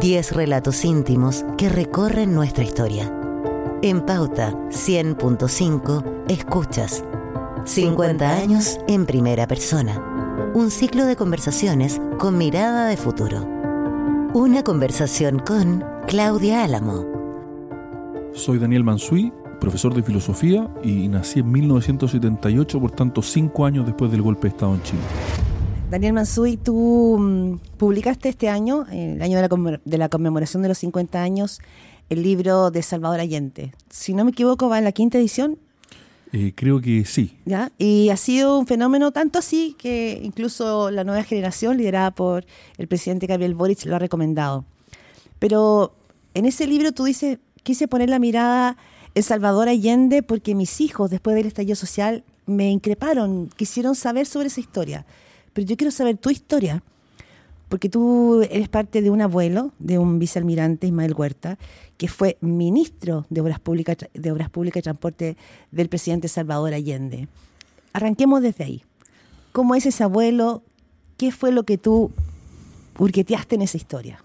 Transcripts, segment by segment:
10 relatos íntimos que recorren nuestra historia. En Pauta 100.5 escuchas 50 años en primera persona. Un ciclo de conversaciones con mirada de futuro. Una conversación con Claudia Álamo. Soy Daniel Mansui, profesor de filosofía y nací en 1978, por tanto, cinco años después del golpe de Estado en Chile. Daniel Mansui, tú mm, publicaste este año, el año de la, conmemoración de los 50 años, el libro de Salvador Allende. Si no me equivoco, va en la quinta edición. Eh, creo que sí. ¿Ya? Y ha sido un fenómeno tanto así que incluso la nueva generación, liderada por el presidente Gabriel Boric, lo ha recomendado. Pero en ese libro tú dices, quise poner la mirada en Salvador Allende porque mis hijos, después del estallido social, me increparon, quisieron saber sobre esa historia pero yo quiero saber tu historia, porque tú eres parte de un abuelo, de un vicealmirante, Ismael Huerta, que fue ministro de Obras Públicas, de Obras Públicas y Transporte del presidente Salvador Allende. Arranquemos desde ahí. ¿Cómo es ese abuelo? ¿Qué fue lo que tú urqueteaste en esa historia?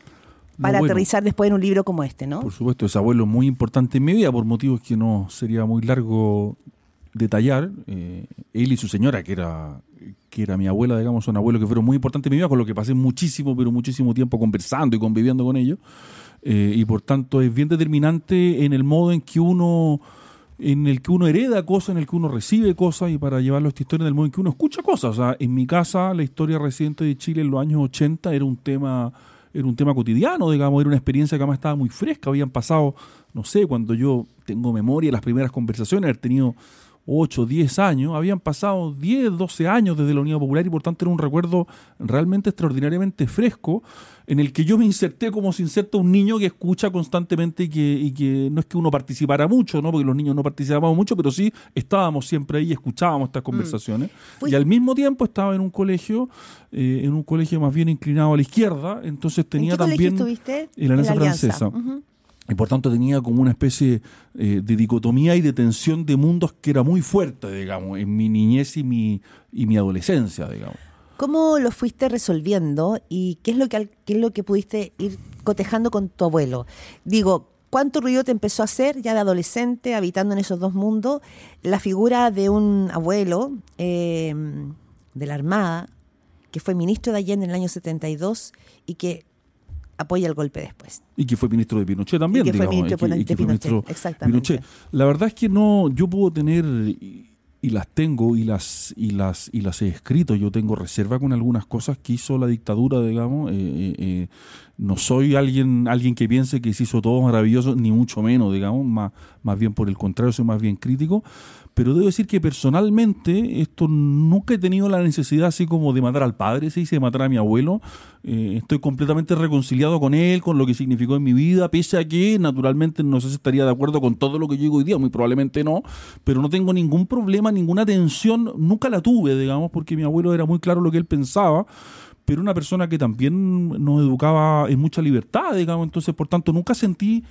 Para aterrizar después en un libro como este, ¿no? Por supuesto, ese abuelo muy importante en mi vida, por motivos que no sería muy largo detallar. Eh, él y su señora, que era que era mi abuela, digamos, son abuelos que fueron muy importantes en mi vida, con lo que pasé muchísimo, pero muchísimo tiempo conversando y conviviendo con ellos. Eh, y por tanto es bien determinante en el modo en que uno en el que uno hereda cosas, en el que uno recibe cosas y para llevarlo a esta historia en el modo en que uno escucha cosas. O sea, en mi casa la historia reciente de Chile en los años 80 era un tema era un tema cotidiano, digamos, era una experiencia que además estaba muy fresca, habían pasado, no sé, cuando yo tengo memoria, las primeras conversaciones, haber tenido 8, 10 años, habían pasado 10, 12 años desde la Unidad Popular y por tanto era un recuerdo realmente extraordinariamente fresco en el que yo me inserté como se inserta un niño que escucha constantemente y que, y que no es que uno participara mucho, ¿no? porque los niños no participábamos mucho, pero sí estábamos siempre ahí y escuchábamos estas mm. conversaciones. Y al mismo tiempo estaba en un colegio, eh, en un colegio más bien inclinado a la izquierda, entonces tenía también... En la Alianza Francesa. Y por tanto tenía como una especie eh, de dicotomía y de tensión de mundos que era muy fuerte, digamos, en mi niñez y mi, y mi adolescencia, digamos. ¿Cómo lo fuiste resolviendo y qué es lo que, qué es lo que pudiste ir cotejando con tu abuelo? Digo, ¿cuánto ruido te empezó a hacer ya de adolescente, habitando en esos dos mundos, la figura de un abuelo eh, de la Armada, que fue ministro de Allende en el año 72 y que apoya el golpe después. Y que fue ministro de Pinochet también, y que Fue ministro de Pinochet, exactamente. La verdad es que no, yo puedo tener y las tengo y las y las y las he escrito. Yo tengo reserva con algunas cosas que hizo la dictadura, digamos. Eh, eh, eh, no soy alguien alguien que piense que se hizo todo maravilloso, ni mucho menos, digamos. Más más bien por el contrario, soy más bien crítico pero debo decir que personalmente esto nunca he tenido la necesidad así como de matar al padre, se dice, de matar a mi abuelo. Eh, estoy completamente reconciliado con él, con lo que significó en mi vida, pese a que naturalmente no sé si estaría de acuerdo con todo lo que yo digo hoy día, muy probablemente no, pero no tengo ningún problema, ninguna tensión, nunca la tuve, digamos, porque mi abuelo era muy claro lo que él pensaba pero una persona que también nos educaba en mucha libertad, digamos, entonces por tanto nunca sentí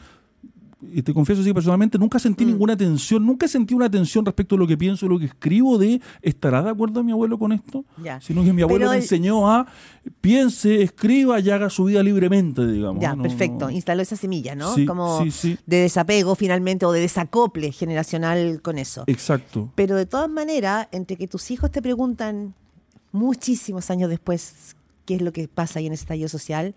y te confieso así personalmente, nunca sentí mm. ninguna tensión, nunca sentí una tensión respecto a lo que pienso, lo que escribo, de ¿estará de acuerdo mi abuelo con esto? Sino que mi abuelo me enseñó a piense, escriba y haga su vida libremente, digamos. Ya, perfecto, instaló esa semilla, ¿no? Como de desapego finalmente o de desacople generacional con eso. Exacto. Pero de todas maneras, entre que tus hijos te preguntan muchísimos años después qué es lo que pasa ahí en ese estallido social,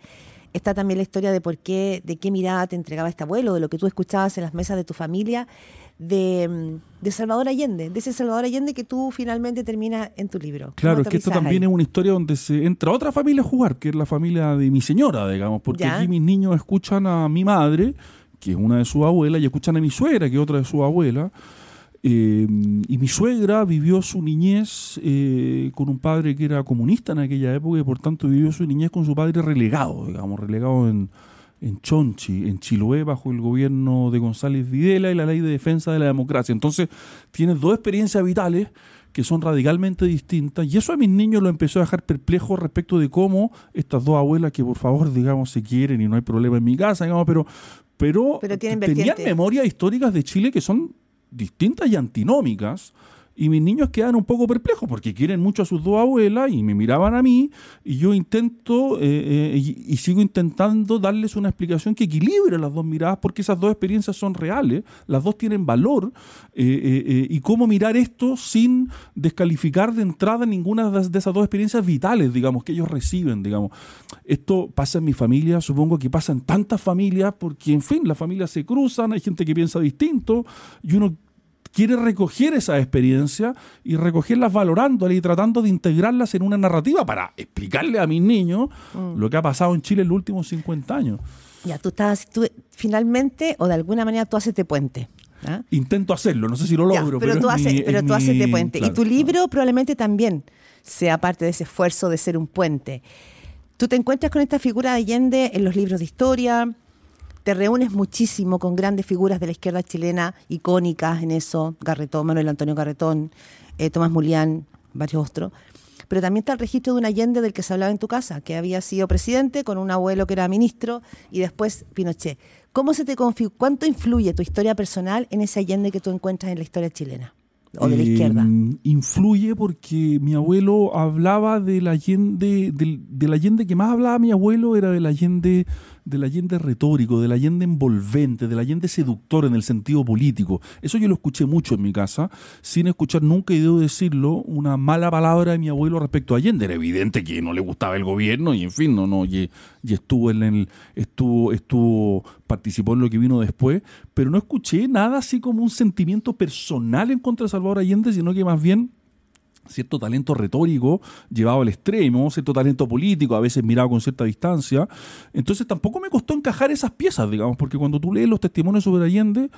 está también la historia de por qué, de qué mirada te entregaba este abuelo, de lo que tú escuchabas en las mesas de tu familia, de, Salvador Allende, de ese Salvador Allende que tú finalmente terminas en tu libro. Claro, es que esto también es una historia donde se entra otra familia a jugar, que es la familia de mi señora, digamos, porque aquí mis niños escuchan a mi madre, que es una de sus abuelas, y escuchan a mi suegra, que es otra de sus abuelas. Eh, y mi suegra vivió su niñez eh, con un padre que era comunista en aquella época y por tanto vivió su niñez con su padre relegado, digamos, relegado en, en Chonchi, en Chiloé, bajo el gobierno de González Videla y la ley de defensa de la democracia. Entonces, tiene dos experiencias vitales que son radicalmente distintas y eso a mis niños lo empezó a dejar perplejo respecto de cómo estas dos abuelas que por favor digamos se quieren y no hay problema en mi casa digamos pero pero, pero tenían memorias históricas de Chile que son distintas y antinómicas. Y mis niños quedan un poco perplejos porque quieren mucho a sus dos abuelas y me miraban a mí y yo intento eh, eh, y, sigo intentando darles una explicación que equilibre las dos miradas porque esas dos experiencias son reales, las dos tienen valor eh, y cómo mirar esto sin descalificar de entrada ninguna de esas dos experiencias vitales, digamos, que ellos reciben, digamos. Esto pasa en mi familia, supongo que pasa en tantas familias porque, en fin, las familias se cruzan, hay gente que piensa distinto y uno quiere recoger esa experiencia y recogerlas valorándolas y tratando de integrarlas en una narrativa para explicarle a mis niños mm. lo que ha pasado en Chile en los últimos 50 años. Ya, tú estás, tú finalmente o de alguna manera tú haces este puente. ¿ah? Intento hacerlo, no sé si lo logro. pero, tú, haces, pero tú haces puente. y tu libro probablemente también sea parte de ese esfuerzo de ser un puente. Tú te encuentras con esta figura de Allende en los libros de historia, te reúnes muchísimo con grandes figuras de la izquierda chilena, icónicas en eso, Garretón, Manuel Antonio Garretón, eh, Tomás Mulián, varios otros. Pero también está el registro de un Allende del que se hablaba en tu casa, que había sido presidente con un abuelo que era ministro y después Pinochet. ¿Cómo se te ¿Cuánto influye tu historia personal en ese Allende que tú encuentras en la historia chilena? o de la izquierda? Em, influye porque mi abuelo hablaba del Allende, del, del Allende que más hablaba mi abuelo era del Allende del Allende retórico, del Allende envolvente, del Allende seductor en el sentido político. Eso yo lo escuché mucho en mi casa, sin escuchar nunca, y debo decirlo, una mala palabra de mi abuelo respecto a Allende. Era evidente que no le gustaba el gobierno y en fin, no, no, y, estuvo en el, estuvo, estuvo, participó en lo que vino después, pero no escuché nada así como un sentimiento personal en contra de Salvador Allende, sino que más bien cierto talento retórico llevado al extremo, cierto talento político, a veces mirado con cierta distancia. Entonces tampoco me costó encajar esas piezas, digamos, porque cuando tú lees los testimonios sobre Allende,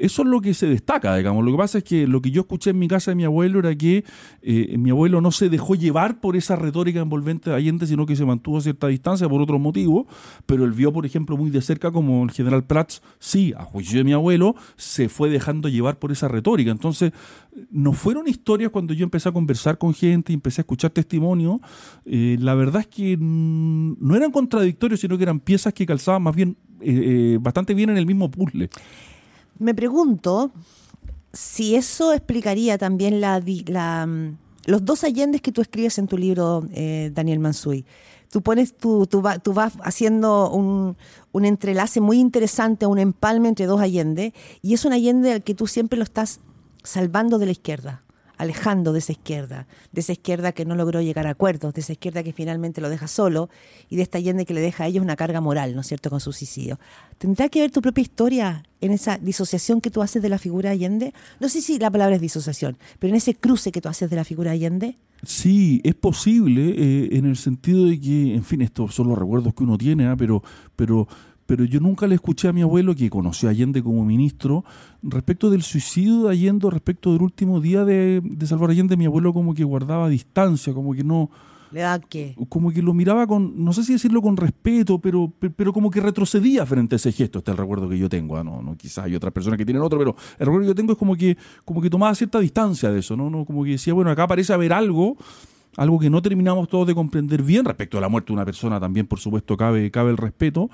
eso es lo que se destaca, digamos. Lo que pasa es que lo que yo escuché en mi casa de mi abuelo era que eh, mi abuelo no se dejó llevar por esa retórica envolvente de Allende, sino que se mantuvo a cierta distancia por otros motivos, pero él vio, por ejemplo, muy de cerca como el general Prats, sí, a juicio de mi abuelo, se fue dejando llevar por esa retórica. Entonces, no fueron historias cuando yo empecé a conversar con gente y empecé a escuchar testimonios, eh, la verdad es que no eran contradictorios, sino que eran piezas que calzaban más bien, eh, bastante bien en el mismo puzzle. Me pregunto si eso explicaría también la, mm, los dos Allendes que tú escribes en tu libro, eh, Daniel Mansui. Tú pones, tú, tú, vas haciendo un, un, entrelace muy interesante, un empalme entre dos Allende, y es un Allende al que tú siempre lo estás salvando de la izquierda alejando de esa izquierda, de esa izquierda que no logró llegar a acuerdos, de esa izquierda que finalmente lo deja solo y de esta Allende que le deja a ellos una carga moral, ¿no es cierto?, con su suicidio. ¿Tendrá que ver tu propia historia en esa disociación que tú haces de la figura de Allende? No sé si la palabra es disociación, pero en ese cruce que tú haces de la figura de Allende. Sí, es posible eh, en el sentido de que, en fin, estos son los recuerdos que uno tiene, ¿ah? pero, pero pero yo nunca le escuché a mi abuelo, que conoció a Allende como ministro, respecto del suicidio de Allende, respecto del último día de, de Salvador Allende, mi abuelo como que guardaba distancia, como que no... ¿Le da qué? Como que lo miraba con, no sé si decirlo con respeto, pero, pero como que retrocedía frente a ese gesto. Este es el recuerdo que yo tengo. ¿ah? No, no, quizás hay otras personas que tienen otro, pero el recuerdo que yo tengo es como que, como que tomaba cierta distancia de eso, ¿no? no como que decía, bueno, acá parece haber algo algo que no terminamos todos de comprender bien respecto a la muerte de una persona también por supuesto cabe cabe el respeto.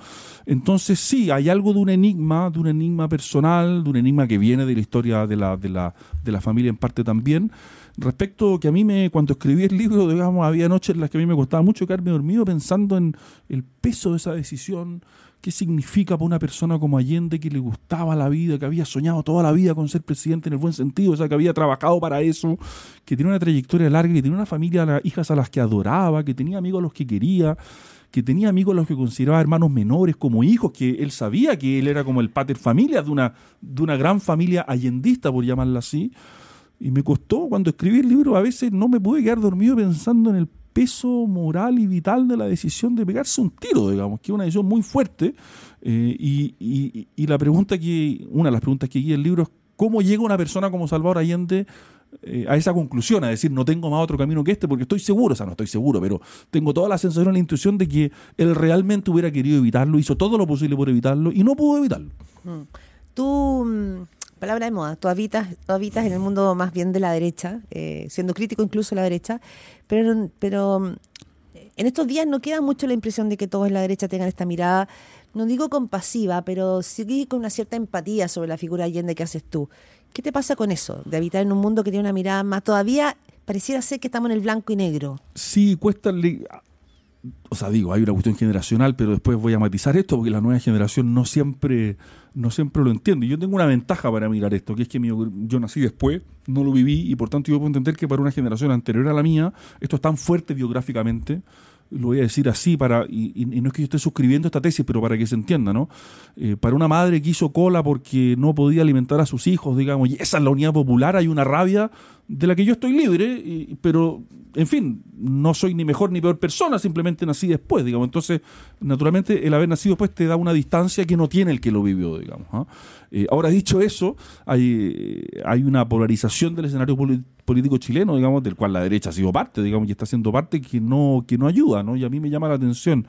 Entonces sí hay algo de un enigma de un enigma personal de un enigma que viene de la historia de la de la, de la familia en parte también. Respecto que a mí me cuando escribí el libro digamos había noches en las que a mí me costaba mucho quedarme dormido pensando en el peso de esa decisión qué significa para una persona como Allende que le gustaba la vida, que había soñado toda la vida con ser presidente en el buen sentido, o sea, que había trabajado para eso, que tiene una trayectoria larga, que tiene una familia, hijas a las que adoraba, que tenía amigos a los que quería, que tenía amigos a los que consideraba hermanos menores como hijos, que él sabía que él era como el pater familia de una, de una gran familia allendista, por llamarla así. Y me costó, cuando escribí el libro, a veces no me pude quedar dormido pensando en el peso moral y vital de la decisión de pegarse un tiro, digamos, que es una decisión muy fuerte. Eh, y, la pregunta que, una de las preguntas que guía el libro es cómo llega una persona como Salvador Allende eh, a esa conclusión, a decir, no tengo más otro camino que este, porque estoy seguro, o sea, no estoy seguro, pero tengo toda la sensación, la intuición de que él realmente hubiera querido evitarlo, hizo todo lo posible por evitarlo y no pudo evitarlo. Mm. Tú mm, palabra de moda, tú habitas, habitas en el mundo más bien de la derecha, eh, siendo crítico incluso la derecha, pero, pero mm, en estos días no queda mucho la impresión de que todos en la derecha tengan esta mirada, no digo compasiva, pero sí con una cierta empatía sobre la figura Allende que haces tú, ¿Qué te pasa con eso? De habitar en un mundo que tiene una mirada más. Todavía pareciera ser que estamos en el blanco y negro. Sí, cuesta. O sea, digo, hay una cuestión generacional, pero después voy a matizar esto porque la nueva generación no siempre, no siempre lo entiende. Yo tengo una ventaja para mirar esto, que es que yo nací después, no lo viví, y por tanto yo puedo entender que para una generación anterior a la mía, esto es tan fuerte biográficamente lo voy a decir así, para y, no es que yo esté suscribiendo esta tesis, pero para que se entienda, ¿no? Eh, para una madre que hizo cola porque no podía alimentar a sus hijos, digamos, y esa es la unidad popular, hay una rabia de la que yo estoy libre, pero en fin, no soy ni mejor ni peor persona, simplemente nací después, digamos. Entonces, naturalmente, el haber nacido después te da una distancia que no tiene el que lo vivió, digamos. ¿ah? Eh, ahora, dicho eso, hay, hay una polarización del escenario político chileno, digamos, del cual la derecha ha sido parte, digamos, y está siendo parte que no, que no ayuda, ¿no? Y a mí me llama la atención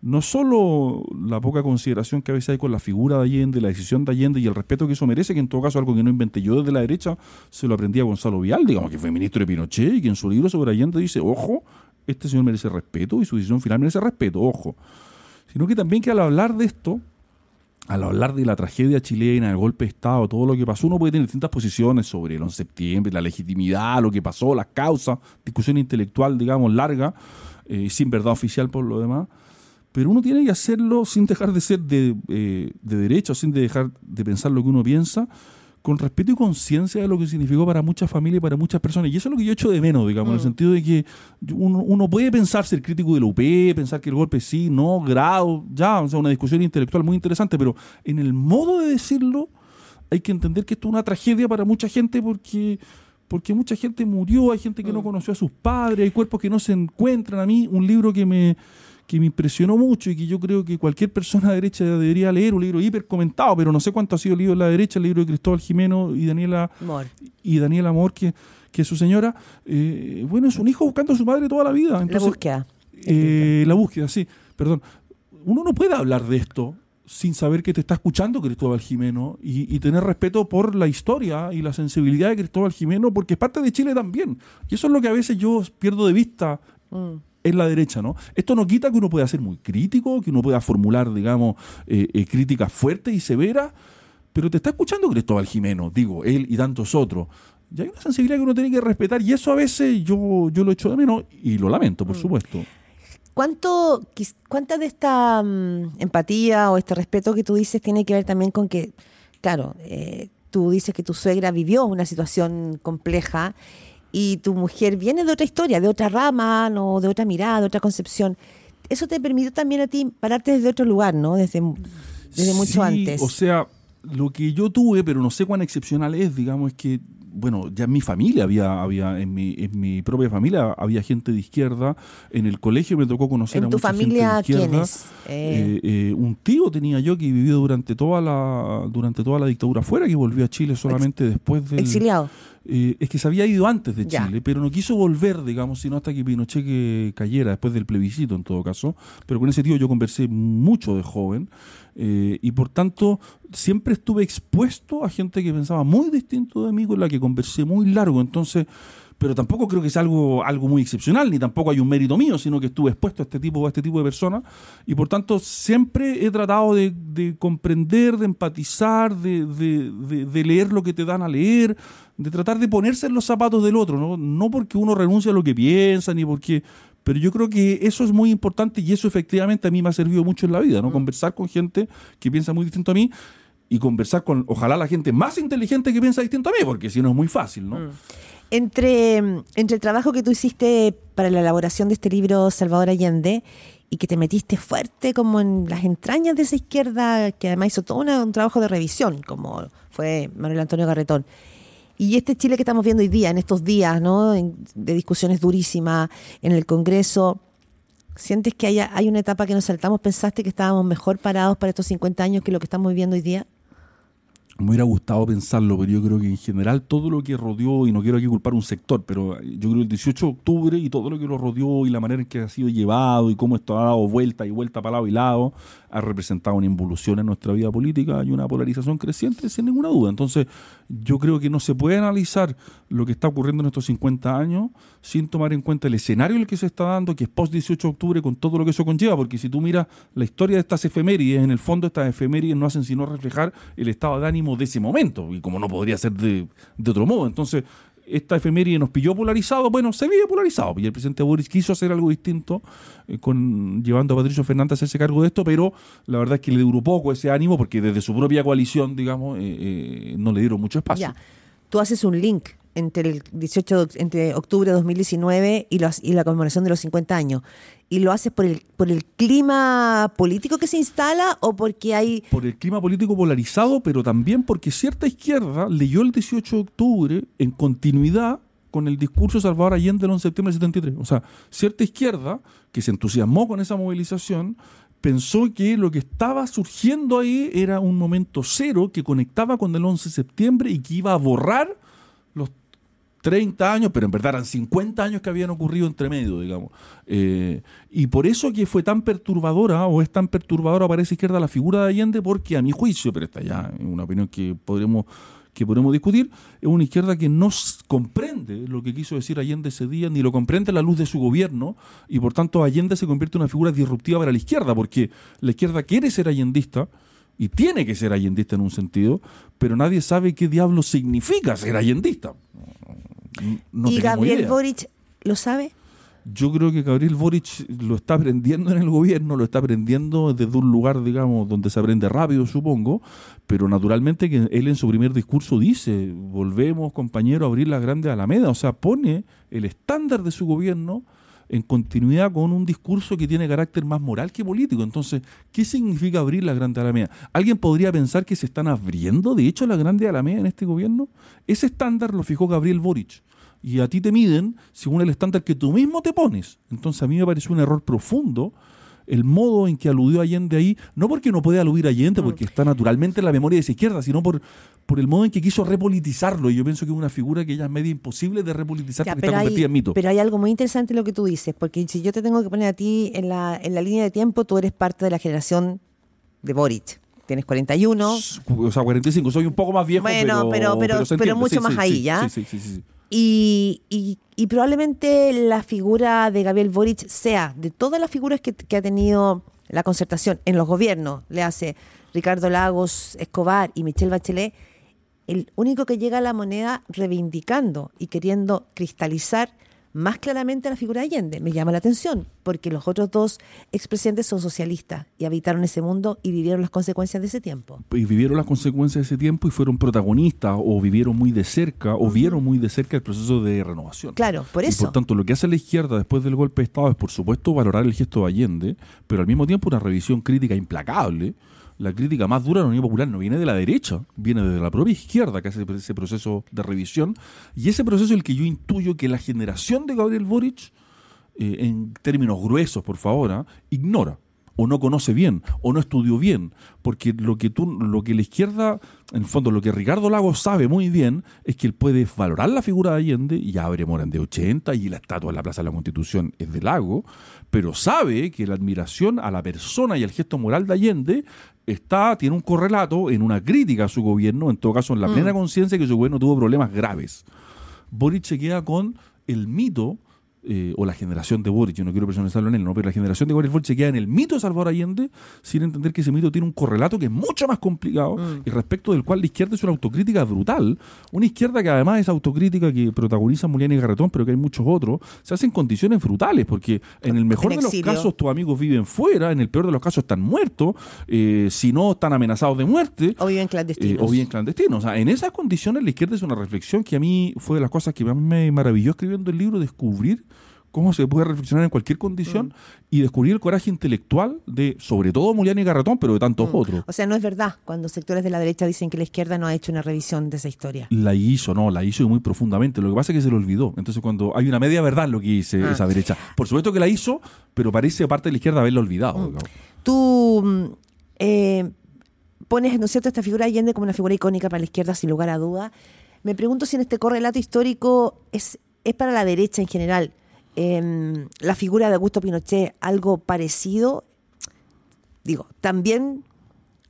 no solo la poca consideración que a veces hay con la figura de Allende, la decisión de Allende y el respeto que eso merece, que en todo caso algo que no inventé yo desde la derecha, se lo aprendí a Gonzalo Vial, digamos que fue ministro de Pinochet y que en su libro sobre Allende dice, ojo, este señor merece respeto y su decisión final merece respeto, ojo. Sino que también que al hablar de esto, al hablar de la tragedia chilena, el golpe de Estado, todo lo que pasó, uno puede tener distintas posiciones sobre el 11 de septiembre, la legitimidad, lo que pasó, las causas, discusión intelectual, digamos, larga, eh, sin verdad oficial por lo demás pero uno tiene que hacerlo sin dejar de ser de, eh, de derecho, sin dejar de pensar lo que uno piensa, con respeto y conciencia de lo que significó para muchas familias y para muchas personas. Y eso es lo que yo echo de menos, digamos, en el mm. sentido de que uno, puede pensar ser crítico de la UP, pensar que el golpe sí, no, grado, ya, o sea, una discusión intelectual muy interesante, pero en el modo de decirlo hay que entender que esto es una tragedia para mucha gente porque porque mucha gente murió, hay gente que no mm. conoció a sus padres, hay cuerpos que no se encuentran. A mí, un libro que me, que me impresionó mucho y que yo creo que cualquier persona de derecha debería leer, un libro hiper comentado, pero no sé cuánto ha sido leído en la derecha, el libro de Cristóbal Jimeno y Daniela Amor, y Daniela Amor que, que su señora, eh, bueno, es un hijo buscando a su madre toda la vida. la búsqueda. Eh, la búsqueda, sí, perdón. Uno no puede hablar de esto sin saber que te está escuchando Cristóbal Jimeno y, tener respeto por la historia y la sensibilidad de Cristóbal Jimeno, porque es parte de Chile también. Y eso es lo que a veces yo pierdo de vista mm es la derecha, ¿no? Esto no quita que uno pueda ser muy crítico, que uno pueda formular, digamos, eh, eh, críticas fuertes y severas, pero te está escuchando Cristóbal Jimeno, digo, él y tantos otros. Y hay una sensibilidad que uno tiene que respetar y eso a veces yo, yo lo echo de menos y lo lamento, por mm. supuesto. ¿Cuánto, ¿Cuánta de esta mm, empatía o este respeto que tú dices tiene que ver también con que, claro, eh, tú dices que tu suegra vivió una situación compleja y tu mujer viene de otra historia, de otra rama, no, de otra mirada, de otra concepción. Eso te permitió también a ti pararte desde otro lugar, ¿no? Desde, desde mucho antes. O sea, lo que yo tuve, pero no sé cuán excepcional es, digamos, es que bueno, ya en mi familia había, había en mi, en mi propia familia había gente de izquierda. En el colegio me tocó conocer a mucha gente de izquierda. Eh, eh, un tío tenía yo que vivió durante toda la, durante toda la dictadura fuera, que volvió a Chile solamente después del. Exiliado. Eh, es que se había ido antes de Chile, pero no quiso volver, digamos, sino hasta que Pinochet que cayera, después del plebiscito en todo caso. Pero con ese tío yo conversé mucho de joven eh, y por tanto siempre estuve expuesto a gente que pensaba muy distinto de mí, con la que conversé muy largo. Entonces, pero tampoco creo que sea algo, algo muy excepcional, ni tampoco hay un mérito mío, sino que estuve expuesto a este tipo, a este tipo de personas, y por tanto siempre he tratado de, comprender, de empatizar, de, de, leer lo que te dan a leer, de tratar de ponerse en los zapatos del otro, ¿no? no porque uno renuncie a lo que piensa, ni porque pero yo creo que eso es muy importante y eso efectivamente a mí me ha servido mucho en la vida, ¿no? Mm. Conversar con gente que piensa muy distinto a mí y conversar con, ojalá, la gente más inteligente que piensa distinto a mí, porque si no es muy fácil, ¿no? Mm. Entre, entre el trabajo que tú hiciste para la elaboración de este libro Salvador Allende y que te metiste fuerte como en las entrañas de esa izquierda, que además hizo todo un trabajo de revisión, como fue Manuel Antonio Garretón. Y este Chile que estamos viendo hoy día, en estos días, ¿no? de discusiones durísimas en el Congreso, ¿sientes que hay, hay una etapa que nos saltamos? ¿Pensaste que estábamos mejor parados para estos 50 años que lo que estamos viviendo hoy día? Me hubiera gustado pensarlo, pero yo creo que en general todo lo que rodeó, y no quiero aquí culpar un sector, pero yo creo que el 18 de octubre y todo lo que lo rodeó y la manera en que ha sido llevado y cómo esto ha dado vuelta y vuelta para lado y lado, ha representado una involución en nuestra vida política y una polarización creciente, sin ninguna duda. Entonces, yo creo que no se puede analizar lo que está ocurriendo en estos 50 años sin tomar en cuenta el escenario en el que se está dando, que es post 18 de octubre, con todo lo que eso conlleva, porque si tú miras la historia de estas efemérides, en el fondo estas efemérides no hacen sino reflejar el estado de ánimo de ese momento, y como no podría ser de, otro modo. Entonces, esta efeméride nos pilló polarizados, bueno, se vive polarizado, y el presidente Boris quiso hacer algo distinto, eh, con llevando a Patricio Fernández a hacerse cargo de esto, pero la verdad es que le duró poco ese ánimo, porque desde su propia coalición, digamos, eh, eh, no le dieron mucho espacio. Tú haces un link entre el 18 de, entre octubre de 2019 y, los, y la conmemoración de los 50 años. ¿Y lo haces por el, por el clima político que se instala o porque hay... Por el clima político polarizado, pero también porque cierta izquierda leyó el 18 de octubre en continuidad con el discurso de Salvador Allende del 11 de septiembre del 73. O sea, cierta izquierda que se entusiasmó con esa movilización pensó que lo que estaba surgiendo ahí era un momento cero que conectaba con el 11 de septiembre y que iba a borrar los 30 años, pero en verdad eran 50 años que habían ocurrido entre medio, digamos. Eh, y por eso que fue tan perturbadora, o es tan perturbadora para esa izquierda la figura de Allende, porque a mi juicio, pero esta ya es una opinión que podremos que podemos discutir, es una izquierda que no comprende lo que quiso decir Allende ese día, ni lo comprende a la luz de su gobierno, y por tanto Allende se convierte en una figura disruptiva para la izquierda, porque la izquierda quiere ser allendista, y tiene que ser allendista en un sentido, pero nadie sabe qué diablo significa ser allendista. No ¿Y Gabriel idea. Boric lo sabe? Yo creo que Gabriel Boric lo está aprendiendo en el gobierno, lo está aprendiendo desde un lugar, digamos, donde se aprende rápido, supongo, pero naturalmente que él en su primer discurso dice, volvemos, compañero, a abrir la grande Alameda, o sea, pone el estándar de su gobierno en continuidad con un discurso que tiene carácter más moral que político. Entonces, ¿qué significa abrir la Grande Alameda? ¿Alguien podría pensar que se están abriendo, de hecho, la Grande Alameda en este gobierno? Ese estándar lo fijó Gabriel Boric. Y a ti te miden según el estándar que tú mismo te pones. Entonces, a mí me pareció un error profundo el modo en que aludió Allende ahí, no porque no puede aludir a Allende, porque está naturalmente en la memoria de esa izquierda, sino por, por el modo en que quiso repolitizarlo. Y yo pienso que es una figura que ya es media imposible de repolitizar Ya, porque está hay, convertida en mito. pero hay algo muy interesante en lo que tú dices, porque si yo te tengo que poner a ti en la, en la línea de tiempo, tú eres parte de la generación de Boric. Tienes 41. O sea, 45, soy un poco más viejo, Bueno, pero, pero- pero- mucho Sí, más sí, ahí, sí, ¿ya? Sí, sí, sí. Y, probablemente la figura de Gabriel Boric sea, de todas las figuras que, que ha tenido la concertación en los gobiernos, le hace Ricardo Lagos, Escobar y Michelle Bachelet, el único que llega a la moneda reivindicando y queriendo cristalizar más claramente a la figura de Allende. Me llama la atención, porque los otros dos expresidentes son socialistas y habitaron ese mundo y vivieron las consecuencias de ese tiempo. y vivieron las consecuencias de ese tiempo y fueron protagonistas o vivieron muy de cerca o vieron muy de cerca el proceso de renovación. Claro, por Y eso. por tanto, lo que hace la izquierda después del golpe de Estado es, por supuesto, valorar el gesto de Allende, pero al mismo tiempo una revisión crítica implacable. La crítica más dura de la Unión Popular no viene de la derecha, viene de la propia izquierda que hace ese proceso de revisión. Y ese proceso es el que yo intuyo que la generación de Gabriel Boric, eh, en términos gruesos, por favor, ¿ah? ignora o no conoce bien o no estudió bien porque lo que tú lo que la izquierda en el fondo lo que Ricardo Lagos sabe muy bien es que él puede valorar la figura de Allende y abre Morán de 80 y la estatua en la Plaza de la Constitución es de Lago pero sabe que la admiración a la persona y al gesto moral de Allende está tiene un correlato en una crítica a su gobierno en todo caso en la plena conciencia que su gobierno tuvo problemas graves. Boric se queda con el mito eh, o la generación de Boric, yo no quiero personalizarlo en él, ¿no? pero la generación de Gabriel Boric se queda en el mito de Salvador Allende sin entender que ese mito tiene un correlato que es mucho más complicado y respecto del cual la izquierda es una autocrítica brutal. Una izquierda que además es autocrítica que protagoniza Mulián y Garretón, pero que hay muchos otros, se hace en condiciones brutales porque en el mejor En de los casos tus amigos viven fuera, en el peor de los casos están muertos, eh, si no están amenazados de muerte. O viven Eh, clandestinos. o bien clandestinos. O sea, en esas condiciones la izquierda es una reflexión que a mí fue de las cosas que más me maravilló escribiendo el libro, descubrir cómo se puede reflexionar en cualquier condición y descubrir el coraje intelectual de, sobre todo, Mulián y Garratón, pero de tantos otros. O sea, no es verdad cuando sectores de la derecha dicen que la izquierda no ha hecho una revisión de esa historia. La hizo, no, la hizo muy profundamente. Lo que pasa es que se lo olvidó. Entonces, cuando hay una media verdad lo que dice Ah. esa derecha, por supuesto que la hizo, pero parece parte de la izquierda haberla olvidado. digamos. Tú mm, eh, pones, ¿no es cierto?, esta figura de Allende como una figura icónica para la izquierda, sin lugar a duda. Me pregunto si en este correlato histórico es, es para la derecha en general em, la figura de Augusto Pinochet algo parecido. Digo, también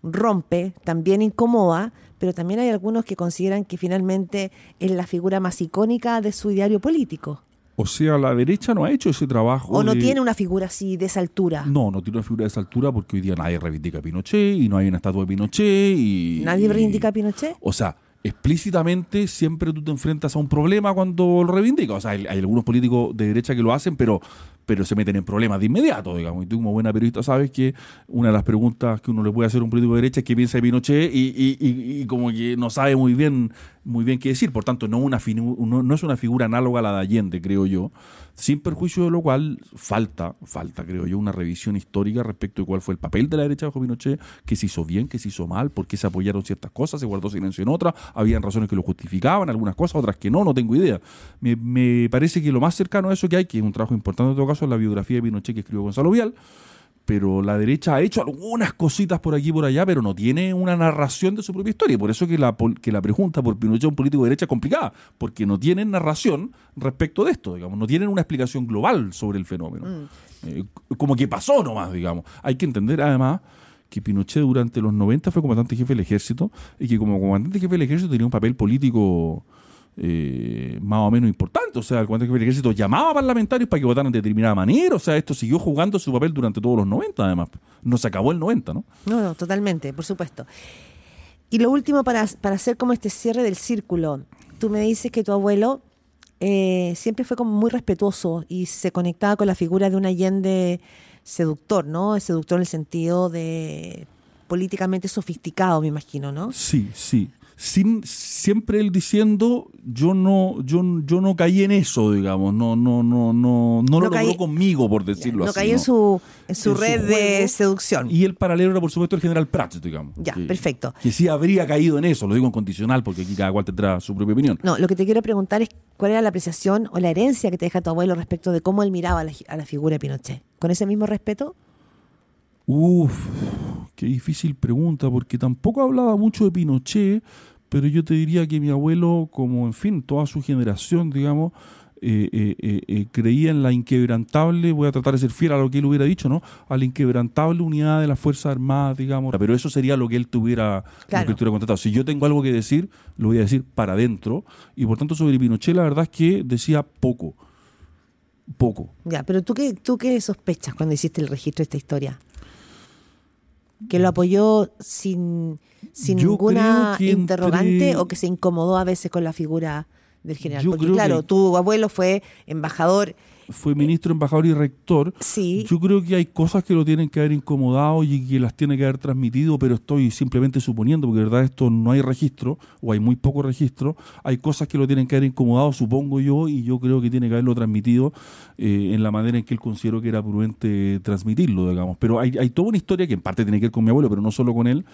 rompe, también incomoda, pero también hay algunos que consideran que finalmente es la figura más icónica de su ideario político. O sea, la derecha no ha hecho ese trabajo. ¿O no de- tiene una figura así de esa altura? No, no tiene una figura de esa altura porque hoy día nadie reivindica a Pinochet y no hay una estatua de Pinochet y... ¿Nadie reivindica a Pinochet? O sea, explícitamente siempre tú te enfrentas a un problema cuando lo reivindicas. O sea, hay, hay algunos políticos de derecha que lo hacen, pero, pero se meten en problemas de inmediato, digamos. Y tú como buena periodista sabes que una de las preguntas que uno le puede hacer a un político de derecha es qué piensa de Pinochet y, y- y- y como que no sabe muy bien muy bien qué decir. Por tanto, no, una no, no es una figura análoga a la de Allende, creo yo. Sin perjuicio de lo cual falta, falta, creo yo, una revisión histórica respecto de cuál fue el papel de la derecha bajo Pinochet, qué se hizo bien, qué se hizo mal, por qué se apoyaron ciertas cosas, se guardó silencio en otras, habían razones que lo justificaban, algunas cosas, otras que no, no tengo idea. Me, me parece que lo más cercano a eso que hay, que es un trabajo importante en todo caso, es la biografía de Pinochet que escribió Gonzalo Vial, pero la derecha ha hecho algunas cositas por aquí y por allá, pero no tiene una narración de su propia historia. Por eso que la, que la pregunta por Pinochet, un político de derecha, es complicada, porque no tienen narración respecto de esto, digamos, no tienen una explicación global sobre el fenómeno. Eh, como que pasó nomás, digamos. Hay que entender además que Pinochet durante los 90 fue comandante jefe del ejército y que como comandante jefe del ejército tenía un papel político eh, más o menos importante. O sea, el jefe del ejército llamaba a parlamentarios para que votaran de determinada manera. O sea, esto siguió jugando su papel durante todos los 90 además. No se acabó el 90, ¿no? No, no, totalmente, por supuesto. Y lo último, para, para hacer como este cierre del círculo, tú me dices que tu abuelo eh, siempre fue como muy respetuoso y se conectaba con la figura de un Allende seductor, ¿no? Seductor en el sentido de políticamente sofisticado, me imagino, ¿no? Sí, sí. Sin, siempre él diciendo, yo no, yo, yo no caí en eso, digamos, no, no, no, no, no, lo No logró conmigo, por decirlo no así. caí en su, en su En su red de seducción. Y el paralelo era, por supuesto, el general Prats, digamos. Ya, que- perfecto. Que sí habría caído en eso, lo digo en condicional, porque aquí cada cual tendrá su propia opinión. No, lo que te quiero preguntar es cuál era la apreciación o la herencia que te deja tu abuelo respecto de cómo él miraba a la, a la figura de Pinochet. ¿Con ese mismo respeto? Uf, qué difícil pregunta, porque tampoco hablaba mucho de Pinochet, pero yo te diría que mi abuelo, como en fin, toda su generación, digamos, eh, eh, eh, creía en la inquebrantable, voy a tratar de ser fiel a lo que él hubiera dicho, ¿no? A la inquebrantable unidad de las Fuerzas Armadas, digamos. Pero eso sería lo que él tuviera, lo Claro. que él tuviera contratado. Si yo tengo algo que decir, lo voy a decir para adentro. Y por tanto, sobre Pinochet, la verdad es que decía poco. Poco. Ya, pero tú qué, tú qué sospechas cuando hiciste el registro de esta historia? ¿Que lo apoyó sin, sin Yo ninguna interrogante entre- o que se incomodó a veces con la figura del general? Yo Porque claro, que- tu abuelo fue embajador, Fue ministro, embajador y rector. sí, Yo creo que hay cosas que lo tienen que haber incomodado y que las tiene que haber transmitido, pero estoy simplemente suponiendo, porque de verdad esto no hay registro, o hay muy poco registro. Hay cosas que lo tienen que haber incomodado, supongo yo, y yo creo que tiene que haberlo transmitido eh, en la manera en que él consideró que era prudente transmitirlo, digamos. Pero hay, hay toda una historia que en parte tiene que ver con mi abuelo, pero no solo con él,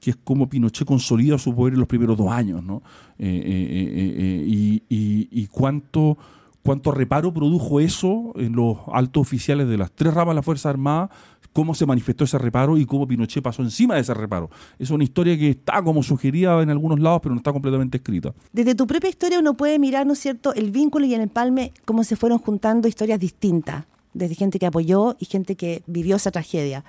que es cómo Pinochet consolida su poder en los primeros dos años, ¿no? Eh, eh, eh, eh, eh, y, y- y cuánto, cuánto reparo produjo eso en los altos oficiales de las tres ramas de la Fuerza Armada, cómo se manifestó ese reparo y cómo Pinochet pasó encima de ese reparo. Es una historia que está como sugerida en algunos lados, pero no está completamente escrita. desde tu propia historia uno puede mirar, ¿no es cierto?, el vínculo y el empalme, cómo se fueron juntando historias distintas, desde gente que apoyó y gente que vivió esa tragedia.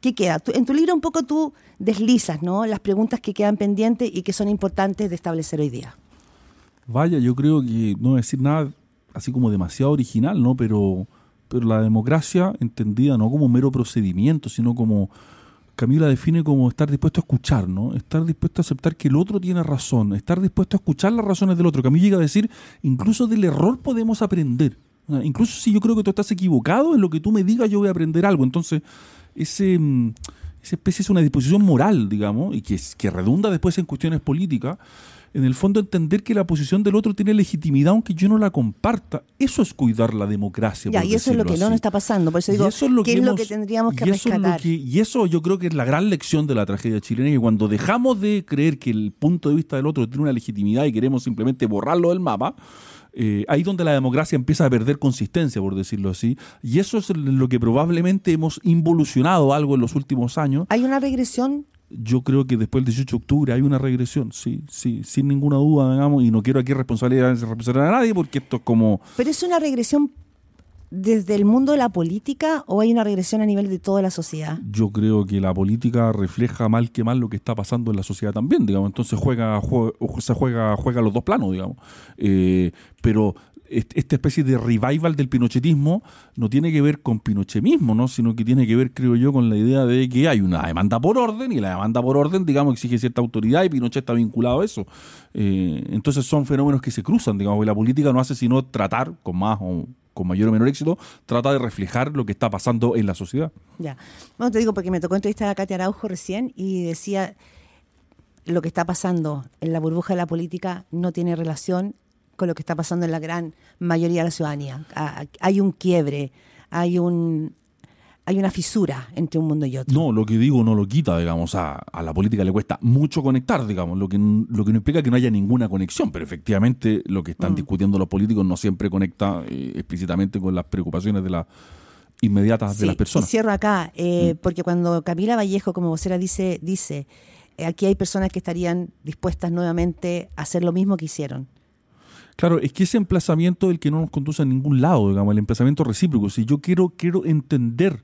¿Qué queda? Tú- en tu libro un poco tú deslizas, ¿no?, las preguntas que quedan pendientes y que son importantes de establecer hoy día. Vaya, yo creo que no decir nada así como demasiado original, ¿no? Pero, pero la democracia entendida no como mero procedimiento, sino como Camila define como estar dispuesto a escuchar, ¿no? Estar dispuesto a aceptar que el otro tiene razón, estar dispuesto a escuchar las razones del otro. Camila llega a decir, incluso del error podemos aprender. Sea, Incluso si yo creo que tú estás equivocado, en lo que tú me digas yo voy a aprender algo. Entonces, ese, mm, esa especie es una disposición moral, digamos, y que, que redunda después en cuestiones políticas. En el fondo, entender que la posición del otro tiene legitimidad aunque yo no la comparta. Eso es cuidar la democracia. Ya, por y eso es lo que no nos está pasando. Por eso digo, eso es lo ¿qué que es lo que tendríamos que y eso es lo rescatar? que- y eso yo creo que es la gran lección de la tragedia chilena, que cuando dejamos de creer que el punto de vista del otro tiene una legitimidad y queremos simplemente borrarlo del mapa, eh, ahí donde la democracia empieza a perder consistencia, por decirlo así. Y eso es lo que probablemente hemos involucionado algo en los últimos años. ¿Hay una regresión? Yo creo que después del 18 de octubre hay una regresión, sí, sí, sin ninguna duda, digamos, y no quiero aquí responsabilidad, responsabilizar a nadie porque esto es como... ¿Pero es una regresión desde el mundo de la política o hay una regresión a nivel de toda la sociedad? yo creo que la política refleja mal que mal lo que está pasando en la sociedad también, digamos. Entonces juega, jue- se juega, juega los dos planos, digamos. Eh, pero esta especie de revival del pinochetismo no tiene que ver con pinochemismo, ¿no? sino que tiene que ver, creo yo, con la idea de que hay una demanda por orden y la demanda por orden, digamos, exige cierta autoridad y Pinochet está vinculado a eso. Eh, entonces son fenómenos que se cruzan, digamos, y la política no hace sino tratar con más o con mayor o menor éxito, trata de reflejar lo que está pasando en la sociedad. Ya. Bueno, te digo porque me tocó entrevistar a Katia Araujo recién y decía lo que está pasando en la burbuja de la política no tiene relación con lo que está pasando en la gran mayoría de la ciudadanía. Hay un quiebre, hay un hay una fisura entre un mundo y otro. No, lo que digo no lo quita, digamos, a, a, la política le cuesta mucho conectar, digamos, lo que, lo que no implica que no haya ninguna conexión, pero efectivamente lo que están mm. discutiendo los políticos no siempre conecta eh, explícitamente con las preocupaciones de la inmediatas de las personas. Y cierro acá, eh, mm. porque cuando Camila Vallejo como vocera dice, dice, eh, aquí hay personas que estarían dispuestas nuevamente a hacer lo mismo que hicieron. Claro, es que ese emplazamiento es el que no nos conduce a ningún lado, digamos, el emplazamiento recíproco. Si yo quiero, quiero entender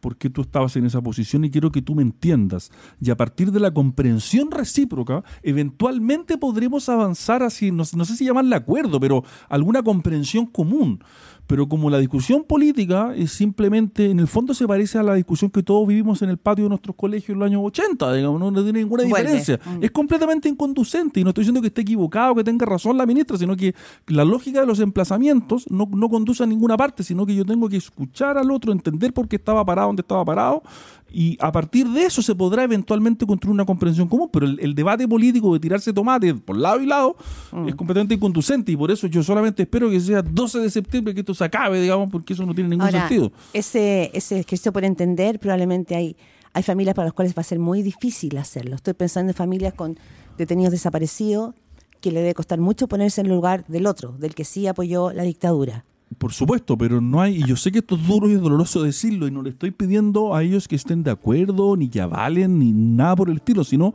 por qué tú estabas en esa posición y quiero que tú me entiendas. Y a partir de la comprensión recíproca, eventualmente podremos avanzar así, no, no sé si llamarle acuerdo, pero alguna comprensión común. Pero como la discusión política es simplemente, en el fondo se parece a la discusión que todos vivimos en el patio de nuestros colegios en los años 80, digamos, no, tiene ninguna diferencia. Mm. Es completamente inconducente y no estoy diciendo que esté equivocado, que tenga razón la ministra, sino que la lógica de los emplazamientos no, no conduce a ninguna parte, sino que yo tengo que escuchar al otro, entender por qué estaba parado donde estaba parado y a partir de eso se podrá eventualmente construir una comprensión común, pero el, debate político de tirarse tomate por lado y lado mm. es completamente inconducente y por eso yo solamente espero que sea 12 de septiembre que esto se acabe, digamos, porque eso no tiene ningún sentido. Ese, ese ejercicio por entender, probablemente hay, hay familias para las cuales va a ser muy difícil hacerlo. Estoy pensando en familias con detenidos desaparecidos que le debe costar mucho ponerse en el lugar del otro, del que sí apoyó la dictadura. Por supuesto, pero no hay, y yo sé que esto es duro y es doloroso decirlo, y no le estoy pidiendo a ellos que estén de acuerdo, ni que avalen, ni nada por el estilo, sino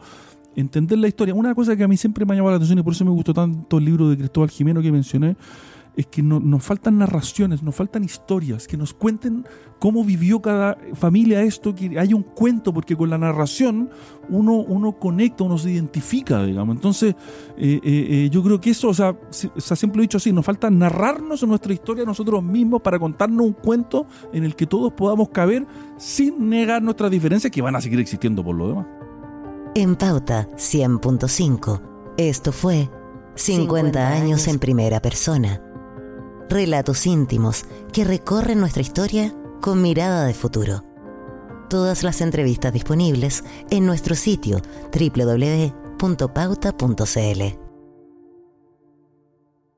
entender la historia. Una cosa que a mí siempre me ha llamado la atención y por eso me gustó tanto el libro de Cristóbal Jimeno que mencioné, es que no, nos faltan narraciones, nos faltan historias, que nos cuenten cómo vivió cada familia esto, que haya un cuento, porque con la narración uno, uno conecta, uno se identifica, digamos. Entonces, eh, eh, eh, yo creo que eso, o sea, se, ha siempre dicho así, nos falta narrarnos nuestra historia nosotros mismos para contarnos un cuento en el que todos podamos caber sin negar nuestras diferencias que van a seguir existiendo por lo demás. En Pauta 100.5, esto fue 50 años en primera persona relatos íntimos que recorren nuestra historia con mirada de futuro. Todas las entrevistas disponibles en nuestro sitio www.pauta.cl.